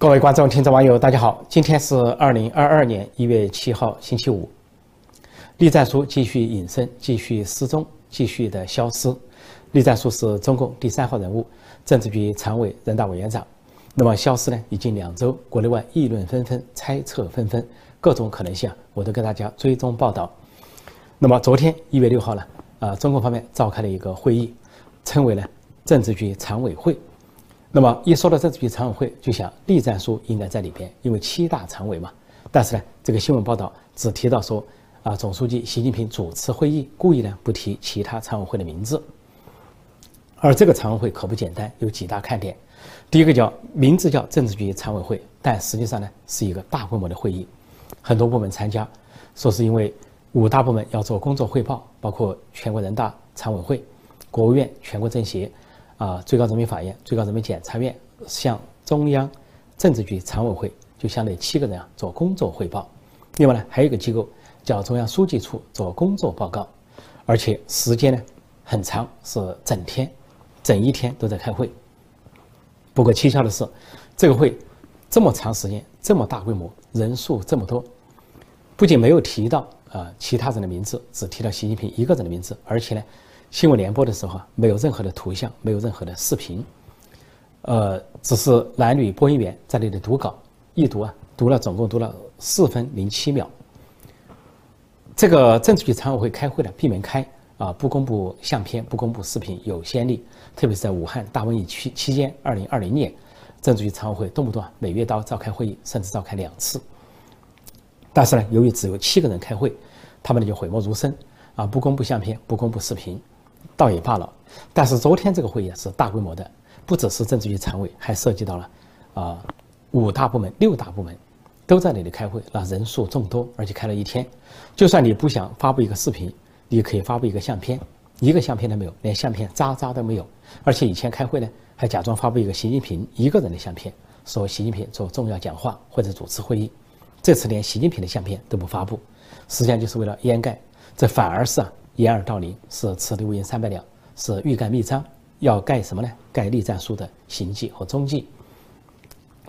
各位观众、听众、网友，大家好！今天是二零二二年一月七号，星期五。栗战书继续隐身，继续失踪，继续的消失。栗战书是中共第三号人物，政治局常委、人大委员长。那么消失呢，已经两周，国内外议论纷纷，猜测纷纷，各种可能性啊，我都跟大家追踪报道。那么昨天一月六号呢，啊，中共方面召开了一个会议，称为呢政治局常委会。那么一说到政治局常委会，就想栗战书应该在里边，因为七大常委嘛。但是呢，这个新闻报道只提到说，啊，总书记习近平主持会议，故意呢不提其他常委会的名字。而这个常委会可不简单，有几大看点。第一个叫名字叫政治局常委会，但实际上呢是一个大规模的会议，很多部门参加，说是因为五大部门要做工作汇报，包括全国人大常委会、国务院、全国政协。啊，最高人民法院、最高人民检察院向中央政治局常委会，就相当于七个人啊做工作汇报。另外呢，还有一个机构叫中央书记处做工作报告，而且时间呢很长，是整天，整一天都在开会。不过蹊跷的是，这个会这么长时间、这么大规模、人数这么多，不仅没有提到啊其他人的名字，只提到习近平一个人的名字，而且呢。新闻联播的时候啊，没有任何的图像，没有任何的视频，呃，只是男女播音员在那里读稿，一读啊，读了总共读了四分零七秒。这个政治局常委会开会呢，闭门开啊，不公布相片，不公布视频，有先例。特别是在武汉大瘟疫期期间，二零二零年，政治局常委会动不动啊，每月都要召开会议，甚至召开两次。但是呢，由于只有七个人开会，他们呢就讳莫如深啊，不公布相片，不公布视频。倒也罢了，但是昨天这个会议是大规模的，不只是政治局常委，还涉及到了啊五大部门、六大部门都在那里开会，那人数众多，而且开了一天。就算你不想发布一个视频，你可以发布一个相片，一个相片都没有，连相片渣渣都没有。而且以前开会呢，还假装发布一个习近平一个人的相片，说习近平做重要讲话或者主持会议。这次连习近平的相片都不发布，实际上就是为了掩盖，这反而是啊。掩耳盗铃是此地无银三百两，是欲盖弥彰，要盖什么呢？盖栗战书的行迹和踪迹。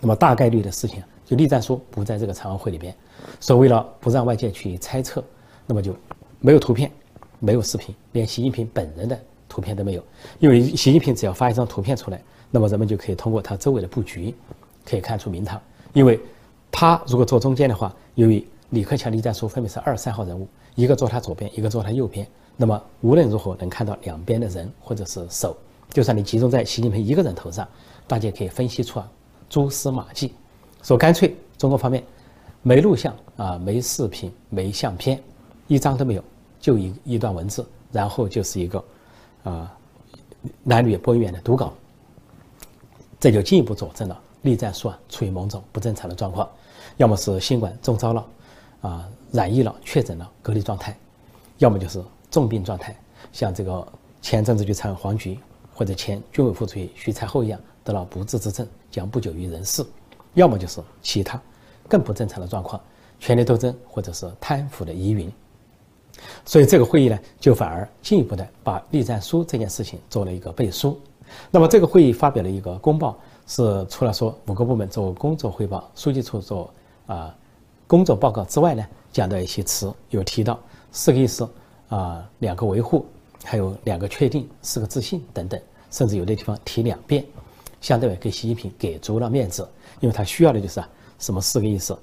那么大概率的事情，就栗战书不在这个常委会里边，所为了不让外界去猜测，那么就没有图片，没有视频，连习近平本人的图片都没有。因为习近平只要发一张图片出来，那么人们就可以通过他周围的布局，可以看出名堂。因为他如果坐中间的话，由于李克强、栗战书分别是二三号人物。一个坐他左边，一个坐他右边，那么无论如何能看到两边的人或者是手。就算你集中在习近平一个人头上，大家可以分析出啊蛛丝马迹。说干脆中国方面没录像啊，没视频，没相片，一张都没有，就一一段文字，然后就是一个啊男女播音员的读稿，这就进一步佐证了栗战书啊处于某种不正常的状况，要么是新冠中招了啊。染疫了、确诊了，隔离状态，要么就是重病状态，像这个前政治局常委黄菊或者前军委副主席徐才厚一样得了不治之症，将不久于人世；要么就是其他更不正常的状况，权力斗争或者是贪腐的疑云。所以这个会议呢，就反而进一步的把栗战书这件事情做了一个背书。那么这个会议发表了一个公报，是除了说五个部门做工作汇报，书记处做啊工作报告之外呢？讲到一些词，有提到四个意思啊，两个维护，还有两个确定，四个自信等等，甚至有的地方提两遍，相当于给习近平给足了面子，因为他需要的就是啊，什么四个意思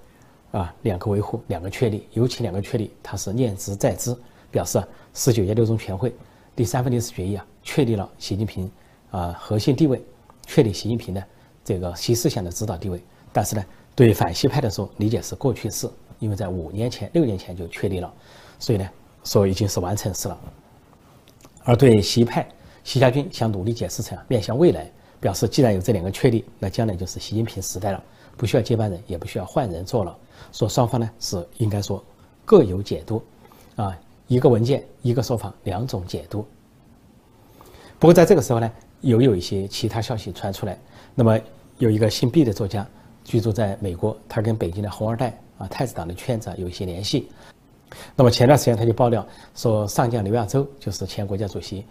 啊，两个维护，两个确立，尤其两个确立，他是念之在之，表示，十九届六中全会第三份历史决议啊，确立了习近平啊核心地位，确立习近平的这个新思想的指导地位，但是呢，对反西派的说理解是过去式。因为在五年前、六年前就确立了，所以呢，说已经是完成式了。而对习派、习家军想努力解释成面向未来，表示既然有这两个确立，那将来就是习近平时代了，不需要接班人，也不需要换人做了。说双方呢是应该说各有解读，啊，一个文件一个说法，两种解读。不过在这个时候呢，又有一些其他消息传出来。那么有一个姓毕的作家居住在美国，他跟北京的红二代。啊，太子党的圈子有一些联系。那么前段时间他就爆料说，上将刘亚洲就是前国家主席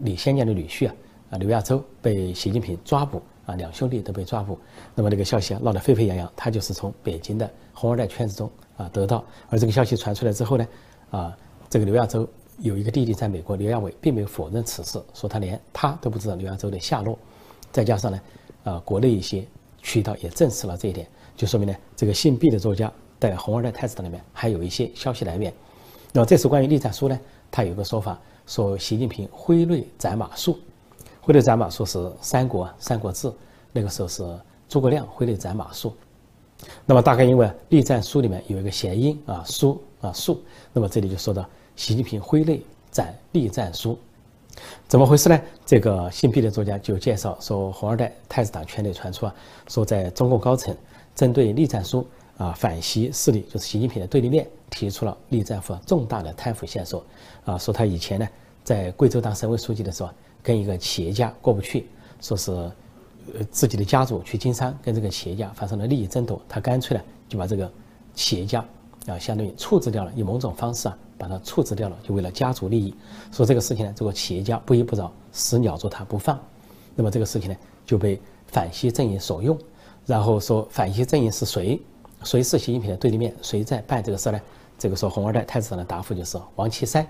李先念的女婿啊，啊刘亚洲被习近平抓捕啊，两兄弟都被抓捕。那么这个消息啊闹得沸沸扬扬，他就是从北京的红二代圈子中啊得到。而这个消息传出来之后呢，啊，这个刘亚洲有一个弟弟在美国，刘亚伟并没有否认此事，说他连他都不知道刘亚洲的下落。再加上呢，啊，国内一些渠道也证实了这一点，就说明呢，这个姓毕的作家在红二代太子党里面还有一些消息来源。那么这次关于栗战书呢，他有个说法，说习近平挥泪斩马谡。挥泪斩马谡是三国《三国志》那个时候是诸葛亮挥泪斩马谡。那么大概因为栗战书里面有一个谐音啊，书啊谡，那么这里就说到习近平挥泪斩栗战书，怎么回事呢？这个姓毕的作家就介绍说，红二代太子党圈内传出啊，说在中共高层针对栗战书啊反习势力，就是习近平的对立面，提出了栗战书重大的贪腐线索啊，说他以前呢在贵州当省委书记的时候。跟一个企业家过不去，说是，呃，自己的家族去经商，跟这个企业家发生了利益争夺，他干脆呢就把这个企业家啊，相当于处置掉了，以某种方式啊把他处置掉了，就为了家族利益。说这个事情呢，这个企业家不依不饶，死咬住他不放。那么这个事情呢就被反西阵营所用，然后说反西阵营是谁？谁是习近平的对立面？谁在办这个事呢？这个时候红二代太子党的答复就是王岐山，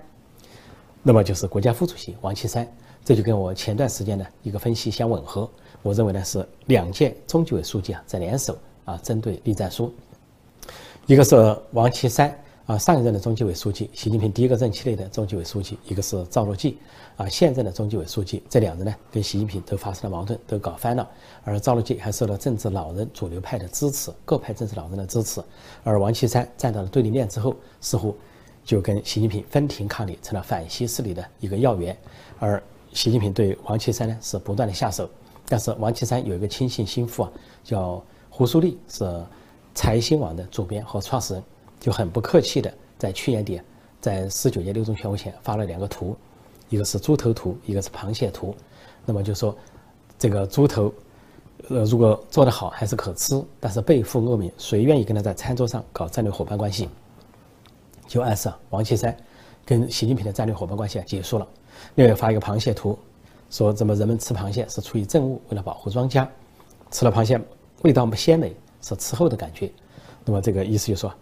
那么就是国家副主席王岐山。这就跟我前段时间的一个分析相吻合。我认为呢是两届中纪委书记啊在联手啊针对栗战书，一个是王岐山啊上一任的中纪委书记，习近平第一个任期内的中纪委书记，一个是赵乐际啊现任的中纪委书记。这两人呢跟习近平都发生了矛盾，都搞翻了。而赵乐际还受到政治老人主流派的支持，各派政治老人的支持。而王岐山站到了对立面之后，似乎就跟习近平分庭抗礼，成了反西势力的一个要员。而习近平对王岐山呢是不断的下手，但是王岐山有一个亲信心腹啊，叫胡舒立，是财新网的主编和创始人，就很不客气的在去年底，在十九届六中全会前发了两个图，一个是猪头图，一个是螃蟹图，那么就说这个猪头，呃，如果做得好还是可吃，但是背负恶名，谁愿意跟他在餐桌上搞战略伙伴关系？就暗示王岐山跟习近平的战略伙伴关系结束了。另外发一个螃蟹图，说怎么人们吃螃蟹是出于政务，为了保护庄稼，吃了螃蟹味道不鲜美，是吃后的感觉。那么这个意思就说，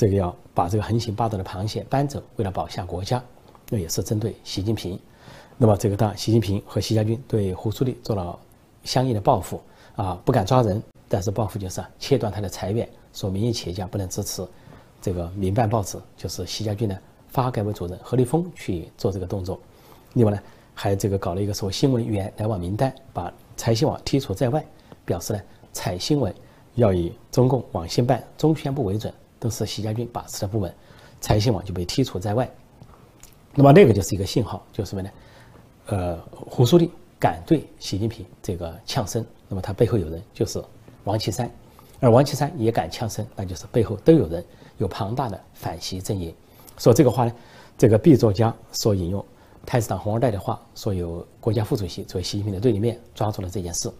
这个要把这个横行霸道的螃蟹搬走，为了保下国家，那也是针对习近平。那么这个当习近平和习家军对胡舒立做了相应的报复啊，不敢抓人，但是报复就是切断他的财源，说民营企业家不能支持这个民办报纸，就是习家军的发改委主任何立峰去做这个动作。另外呢，还这个搞了一个所谓新闻源来往名单，把财新网剔除在外，表示呢，财新闻要以中共网信办、中宣部为准，都是习家军把持的部门，财新网就被剔除在外。那么那个就是一个信号，就是什么呢？呃，胡舒立敢对习近平这个呛声，那么他背后有人，就是王岐山，而王岐山也敢呛声，那就是背后都有人，有庞大的反习阵营。说这个话呢，这个 B 作家所引用。太子党红二代的话说，有国家副主席作为习近平的对立面抓住了这件事，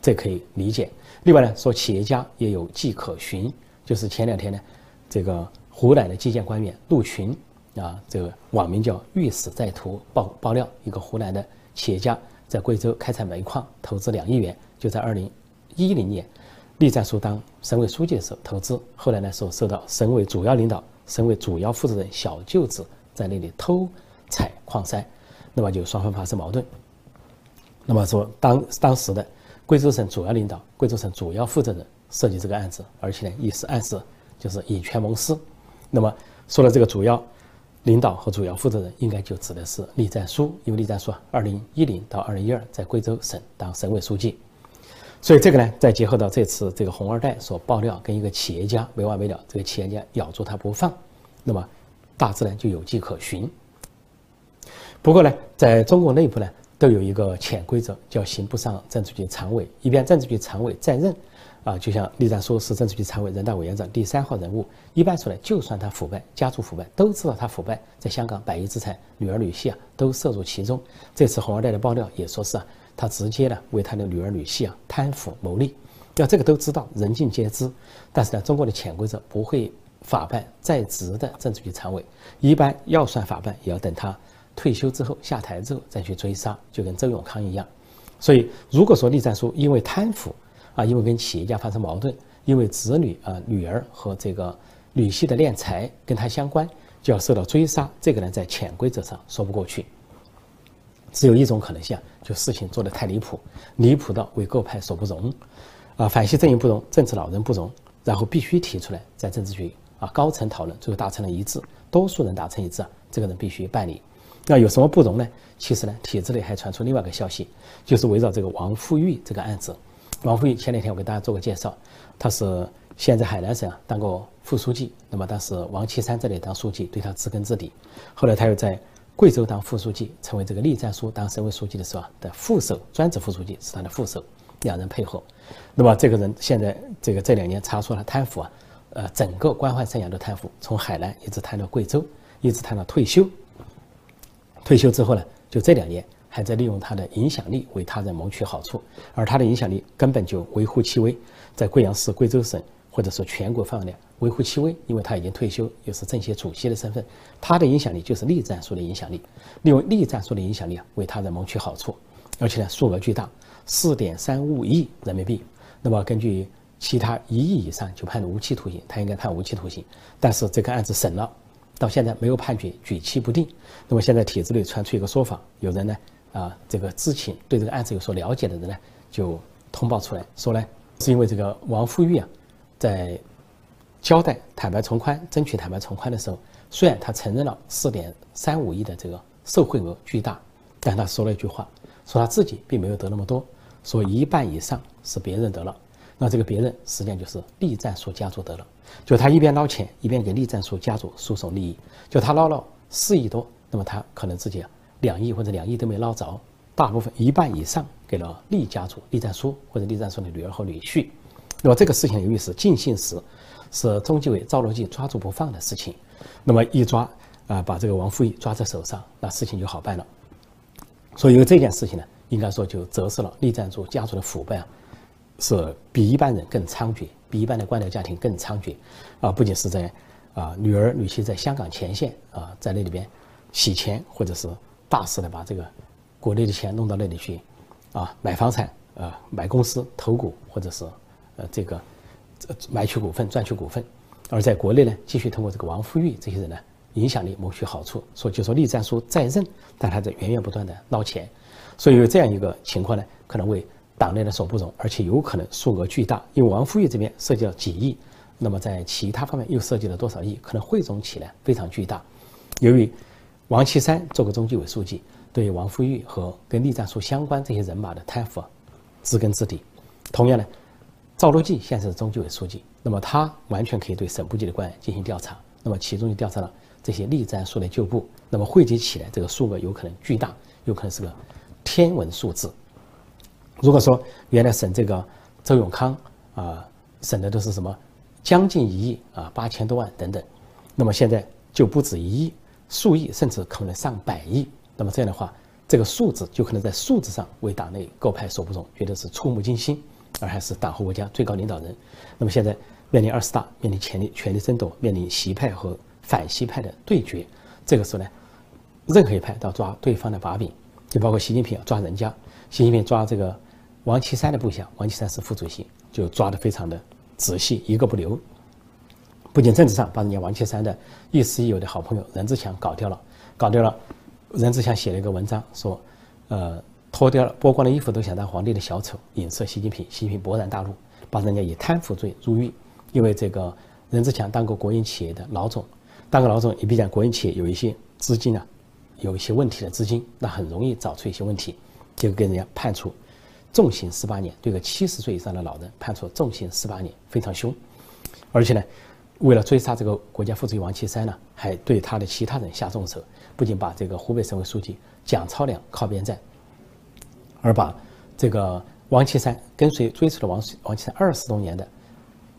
这可以理解。另外呢，说企业家也有迹可循，就是前两天呢，这个湖南的基建官员陆群啊，这个网名叫“欲死在途”爆爆料，一个湖南的企业家在贵州开采煤矿，投资两亿元，就在二零一零年，栗战书当省委书记的时候投资，后来呢说受到省委主要领导、省委主要负责人小舅子在那里偷。采矿山，那么就双方发生矛盾。那么说当当时的贵州省主要领导、贵州省主要负责人设计这个案子，而且呢，意思暗示就是以权谋私。那么说了这个主要领导和主要负责人，应该就指的是栗战书，因为栗战书二零一零到二零一二在贵州省当省委书记。所以这个呢，再结合到这次这个红二代所爆料跟一个企业家没完没了，这个企业家咬住他不放，那么大致呢就有迹可循。不过呢，在中国内部呢，都有一个潜规则，叫刑不上政治局常委。一边政治局常委在任，啊，就像栗战书是政治局常委、人大委员长第三号人物。一般说来，就算他腐败，家族腐败，都知道他腐败，在香港百亿资产，女儿女婿啊都涉入其中。这次红二代的爆料也说是啊，他直接呢为他的女儿女婿啊贪腐牟利。要这个都知道，人尽皆知。但是呢，中国的潜规则不会法办在职的政治局常委，一般要算法办，也要等他。退休之后下台之后再去追杀，就跟周永康一样，所以，如果说栗战书因为贪腐啊，因为跟企业家发生矛盾，因为子女啊、女儿和这个女婿的敛财跟他相关，就要受到追杀，这个呢，在潜规则上说不过去。只有一种可能性，就事情做得太离谱，离谱到为各派所不容，啊，反西阵营不容，政治老人不容，然后必须提出来，在政治局啊高层讨论，最后达成了一致，多数人达成一致，这个人必须办理。那有什么不容呢？其实呢，体制内还传出另外一个消息，就是围绕这个王富玉这个案子。王富玉前两天我给大家做过介绍，他是现在海南省当过副书记，那么当时王岐山这里当书记，对他知根知底。后来他又在贵州当副书记，成为这个栗战书当省委书记的时候啊的副手，专职副书记是他的副手，两人配合。那么这个人现在这个这两年查出了贪腐啊，呃，整个官宦生涯的贪腐，从海南一直贪到贵州，一直贪到退休。退休之后呢，就这两年还在利用他的影响力为他人谋取好处，而他的影响力根本就微乎其微，在贵阳市、贵州省或者说全国范围内微乎其微，因为他已经退休，又是政协主席的身份，他的影响力就是栗战书的影响力，利用栗战书的影响力啊为他人谋取好处，而且呢数额巨大，四点三五亿人民币。那么根据其他一亿以上就判无期徒刑，他应该判无期徒刑，但是这个案子审了。到现在没有判决，举棋不定。那么现在体制内传出一个说法，有人呢啊，这个知情对这个案子有所了解的人呢，就通报出来说呢，是因为这个王富玉啊，在交代坦白从宽、争取坦白从宽的时候，虽然他承认了四点三五亿的这个受贿额巨大，但他说了一句话，说他自己并没有得那么多，说一半以上是别人得了。那这个别人实际上就是栗战书家族得了。就他一边捞钱，一边给栗战书家族输送利益。就他捞了四亿多，那么他可能自己两亿或者两亿都没捞着，大部分一半以上给了栗家族、栗战书或者栗战书的女儿和女婿。那么这个事情由于是尽信时，是中纪委赵乐际抓住不放的事情，那么一抓啊，把这个王富玉抓在手上，那事情就好办了。所以因为这件事情呢，应该说就折射了栗战书家族的腐败啊，是比一般人更猖獗。比一般的官僚家庭更猖獗，啊，不仅是在啊女儿女婿在香港前线啊，在那里边洗钱，或者是大肆的把这个国内的钱弄到那里去，啊，买房产，啊，买公司投股，或者是呃这个买取股份赚取股份，而在国内呢，继续通过这个王富玉这些人呢，影响力谋取好处，说就说栗战书在任，但他在源源不断的捞钱，所以有这样一个情况呢，可能为。党内的所不容，而且有可能数额巨大，因为王富玉这边涉及到几亿，那么在其他方面又涉及了多少亿，可能汇总起来非常巨大。由于王岐山做过中纪委书记，对王富玉和跟栗战书相关这些人马的贪腐知根知底。同样呢，赵乐际现在是中纪委书记，那么他完全可以对省部级的官员进行调查，那么其中就调查了这些栗战书的旧部，那么汇集起来这个数额有可能巨大，有可能是个天文数字。如果说原来审这个周永康啊，审的都是什么将近一亿啊，八千多万等等，那么现在就不止一亿，数亿甚至可能上百亿。那么这样的话，这个数字就可能在数字上为党内各派所不容，觉得是触目惊心，而还是党和国家最高领导人。那么现在面临二十大，面临权力权力争夺，面临习派和反习派的对决，这个时候呢，任何一派都要抓对方的把柄，就包括习近平要抓人家，习近平抓这个。王岐山的部下，王岐山是副主席，就抓得非常的仔细，一个不留。不仅政治上把人家王岐山的亦师亦友的好朋友任志强搞掉了，搞掉了。任志强写了一个文章，说，呃，脱掉了剥光了衣服都想当皇帝的小丑，影射习近平。习近平勃然大怒，把人家以贪腐罪入狱。因为这个任志强当过国营企业的老总，当个老总，你必然国营企业有一些资金啊，有一些问题的资金，那很容易找出一些问题，就给人家判处。重刑十八年，对个七十岁以上的老人判处重刑十八年，非常凶。而且呢，为了追杀这个国家副主席王岐山呢，还对他的其他人下重手，不仅把这个湖北省委书记蒋超良靠边站，而把这个王岐山跟随追随了王王岐山二十多年的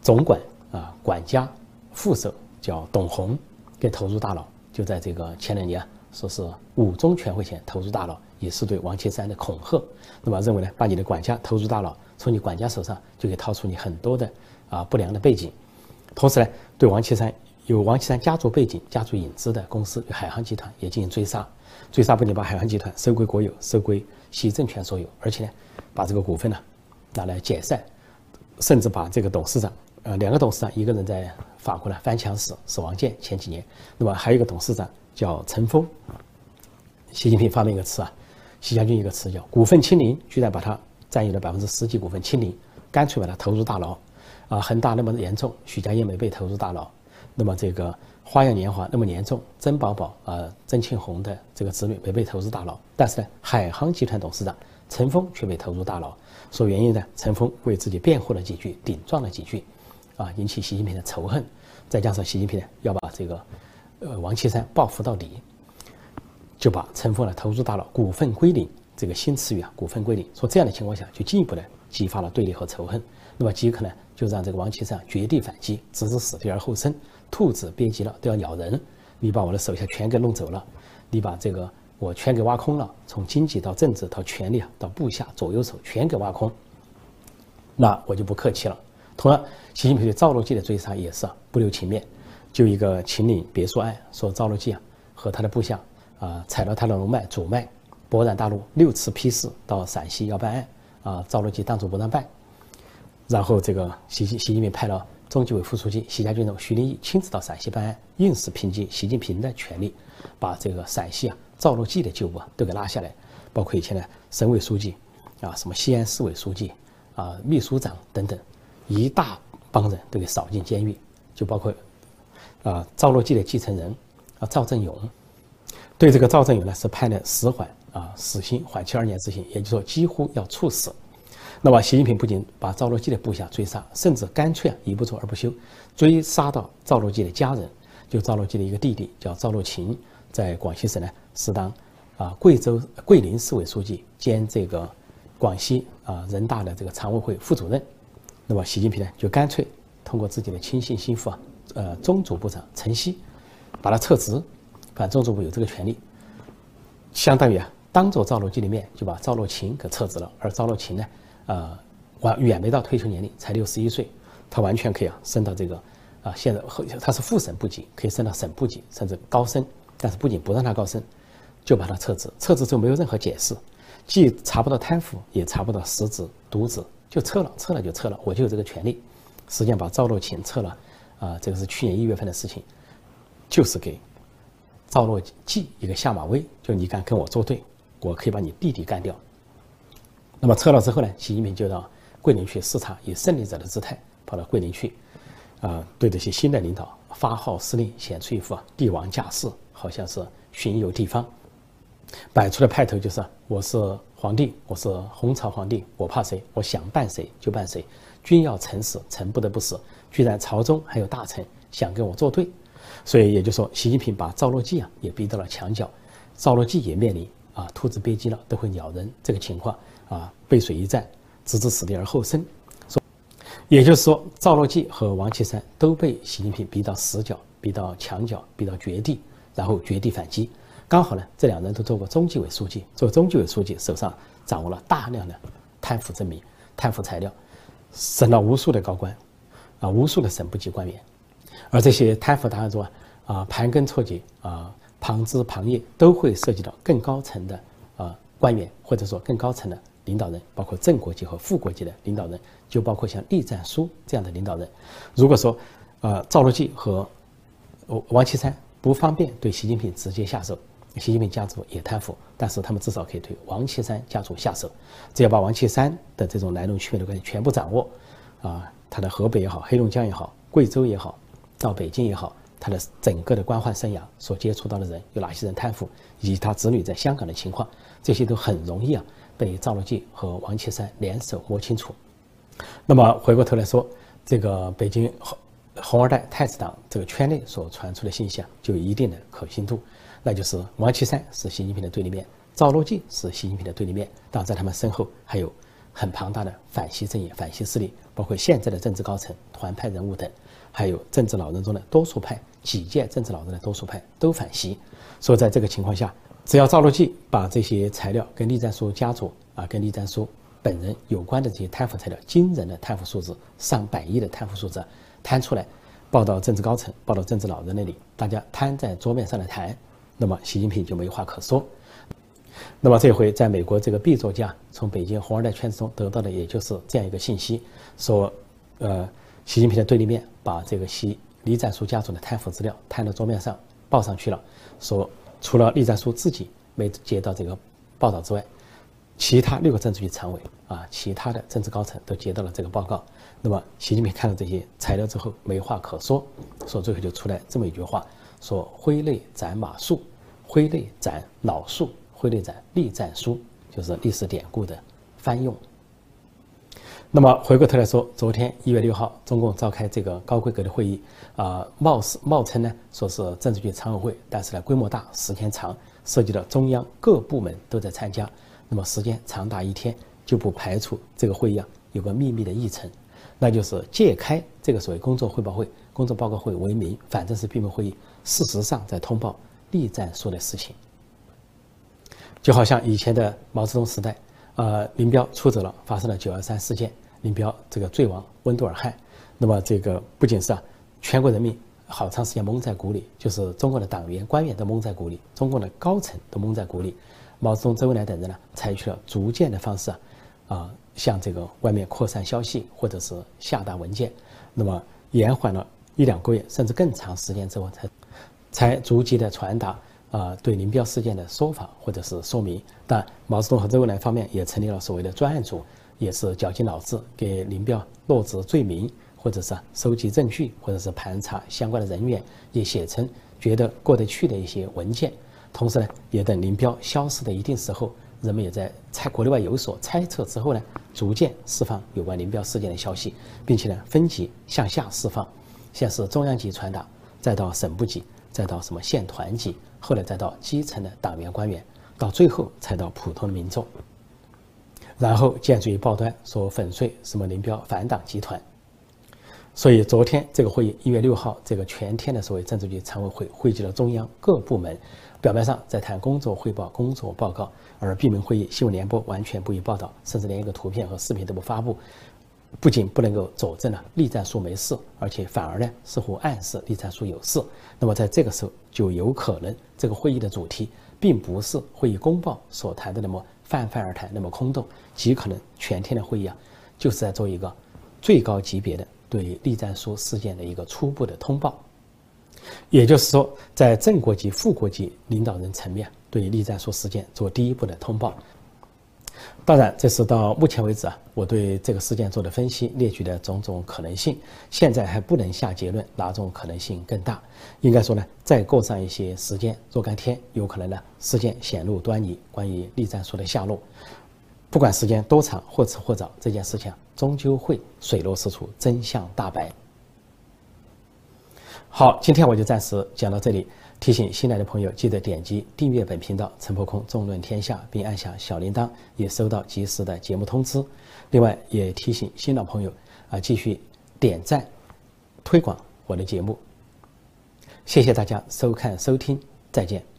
总管啊管家副手叫董洪给投入大牢，就在这个前两年说是五中全会前投入大牢。也是对王岐山的恐吓，那么认为呢，把你的管家投入大牢，从你管家手上就可以掏出你很多的啊不良的背景，同时呢，对王岐山有王岐山家族背景、家族影子的公司，海航集团也进行追杀。追杀不仅把海航集团收归国有、收归习政权所有，而且呢，把这个股份呢拿来解散，甚至把这个董事长，呃，两个董事长，一个人在法国呢翻墙死，死亡剑前几年，那么还有一个董事长叫陈峰。习近平发明一个词啊，习家军一个词叫“股份清零”，居然把它占有了百分之十几股份清零，干脆把它投入大牢。啊，恒大那么严重，许家印没被投入大牢。那么这个花样年华那么严重，曾宝宝啊，曾庆红的这个子女没被投入大牢，但是呢，海航集团董事长陈峰却被投入大牢。说原因呢，陈峰为自己辩护了几句，顶撞了几句，啊，引起习近平的仇恨。再加上习近平呢要把这个呃王岐山报复到底，就把陈峰呢投入大牢，股份归零。这个新词语啊，股份归零。说这样的情况下，就进一步的激发了对立和仇恨。那么极可能就让这个王岐山绝地反击，直至死地而后生。兔子憋急了都要咬人，你把我的手下全给弄走了，你把这个我全给挖空了，从经济到政治到权力啊，到部下左右手全给挖空，那我就不客气了。同样，习近平对赵乐际的追杀也是不留情面。就一个秦岭别墅案，说赵乐际啊和他的部下啊踩了他的龙脉主脉，勃然大怒，六次批示到陕西要办案啊，赵乐际当主不让办，然后这个习习习近平派了。中纪委副书记习家军的徐立毅亲自到陕西办案，硬是凭借习近平的权力，把这个陕西啊赵乐际的旧部都给拉下来，包括以前的省委书记，啊什么西安市委书记，啊秘书长等等，一大帮人都给扫进监狱，就包括啊赵乐际的继承人啊赵振勇，对这个赵振勇呢是判了死缓啊死刑缓期二年执行，也就是说几乎要处死。那么，习近平不仅把赵乐际的部下追杀，甚至干脆啊一不做二不休，追杀到赵乐际的家人，就赵乐际的一个弟弟叫赵乐勤，在广西省呢是当啊贵州桂林市委书记兼这个广西啊人大的这个常委会副主任。那么，习近平呢就干脆通过自己的亲信心腹啊，呃中组部长陈希，把他撤职，反正中组部有这个权利，相当于啊当着赵乐际的面就把赵乐勤给撤职了，而赵乐勤呢。呃，完远没到退休年龄，才六十一岁，他完全可以啊升到这个啊，现在他是副省部级，可以升到省部级，甚至高升。但是不仅不让他高升，就把他撤职，撤职之后没有任何解释，既查不到贪腐，也查不到失职渎职，就撤了，撤了就撤了，我就有这个权利。实际上把赵乐勤撤了，啊，这个是去年一月份的事情，就是给赵乐际一个下马威，就你敢跟我作对，我可以把你弟弟干掉。那么撤了之后呢，习近平就到桂林去视察，以胜利者的姿态跑到桂林去，啊，对这些新的领导发号施令，显出一副帝王架势，好像是巡游地方，摆出的派头就是我是皇帝，我是红朝皇帝，我怕谁？我想办谁就办谁，君要臣死，臣不得不死。居然朝中还有大臣想跟我作对，所以也就是说，习近平把赵乐际啊也逼到了墙角，赵乐际也面临啊兔子憋急了都会咬人这个情况。啊，背水一战，置之死地而后生。说，也就是说，赵乐际和王岐山都被习近平逼到死角、逼到墙角、逼到绝地，然后绝地反击。刚好呢，这两人都做过中纪委书记，做中纪委书记手上掌握了大量的贪腐证明、贪腐材料，审了无数的高官，啊，无数的省部级官员。而这些贪腐档案中啊，啊，盘根错节啊，旁枝旁叶，都会涉及到更高层的啊官员，或者说更高层的。领导人包括正国级和副国级的领导人，就包括像栗战书这样的领导人。如果说，呃，赵乐际和王岐山不方便对习近平直接下手，习近平家族也贪腐，但是他们至少可以对王岐山家族下手。只要把王岐山的这种来龙去脉的关系全部掌握，啊，他的河北也好，黑龙江也好，贵州也好，到北京也好，他的整个的官宦生涯所接触到的人有哪些人贪腐，以及他子女在香港的情况，这些都很容易啊。被赵乐际和王岐山联手摸清楚。那么回过头来说，这个北京红红二代太子党这个圈内所传出的信息啊，就有一定的可信度。那就是王岐山是习近平的对立面，赵乐际是习近平的对立面。当然，在他们身后还有很庞大的反西阵营、反西势力，包括现在的政治高层、团派人物等，还有政治老人中的多数派、几届政治老人的多数派都反习。所以，在这个情况下。只要赵乐际把这些材料跟栗战书家族啊，跟栗战书本人有关的这些贪腐材料，惊人的贪腐数字，上百亿的贪腐数字摊出来，报到政治高层、报到政治老人那里，大家摊在桌面上来谈，那么习近平就没话可说。那么这回在美国这个 B 作家从北京红二代圈子中得到的，也就是这样一个信息：说，呃，习近平的对立面把这个习李战书家族的贪腐资料摊到桌面上报上去了。说除了李战书自己没接到这个报道之外，其他六个政治局常委啊，其他的政治高层都接到了这个报告。那么习近平看到这些材料之后没话可说，说最后就出来这么一句话：说挥泪斩马谡，挥泪斩老谡。挥泪斩栗战书，就是历史典故的翻用。那么回过头来说，昨天一月六号，中共召开这个高规格的会议，啊，貌似冒称呢说是政治局常委会，但是呢规模大，时间长，涉及到中央各部门都在参加，那么时间长达一天，就不排除这个会议啊有个秘密的议程，那就是借开这个所谓工作汇报会、工作报告会为名，反正是闭门会议，事实上在通报栗战书的事情。就好像以前的毛泽东时代，呃，林彪出走了，发生了九二三事件，林彪这个坠亡温都尔汗，那么这个不仅是啊，全国人民好长时间蒙在鼓里，就是中国的党员官员都蒙在鼓里，中共的高层都蒙在鼓里，毛泽东、周恩来等人呢，采取了逐渐的方式啊，啊，向这个外面扩散消息或者是下达文件，那么延缓了一两个月甚至更长时间之后，才才逐级的传达。啊，对林彪事件的说法或者是说明，但毛泽东和周恩来方面也成立了所谓的专案组，也是绞尽脑汁给林彪落职罪名，或者是收集证据，或者是盘查相关的人员，也写成觉得过得去的一些文件。同时呢，也等林彪消失的一定时候，人们也在猜国内外有所猜测之后呢，逐渐释放有关林彪事件的消息，并且呢，分级向下释放，先是中央级传达，再到省部级。再到什么县团级，后来再到基层的党员官员，到最后才到普通民众，然后建筑报端说粉碎什么林彪反党集团。所以昨天这个会议，一月六号这个全天的所谓政治局常委会汇集了中央各部门，表面上在谈工作汇报、工作报告，而闭门会议新闻联播完全不予报道，甚至连一个图片和视频都不发布。不仅不能够佐证了栗战书没事，而且反而呢似乎暗示栗战书有事。那么在这个时候，就有可能这个会议的主题并不是会议公报所谈的那么泛泛而谈，那么空洞，极可能全天的会议啊，就是在做一个最高级别的对栗战书事件的一个初步的通报。也就是说，在正国级、副国级领导人层面对栗战书事件做第一步的通报。当然，这是到目前为止啊，我对这个事件做的分析，列举的种种可能性，现在还不能下结论，哪种可能性更大？应该说呢，再过上一些时间，若干天，有可能呢，事件显露端倪，关于栗战书的下落，不管时间多长，或迟或早，这件事情终究会水落石出，真相大白。好，今天我就暂时讲到这里。提醒新来的朋友，记得点击订阅本频道“陈破空纵论天下”，并按下小铃铛，也收到及时的节目通知。另外，也提醒新老朋友啊，继续点赞、推广我的节目。谢谢大家收看收听，再见。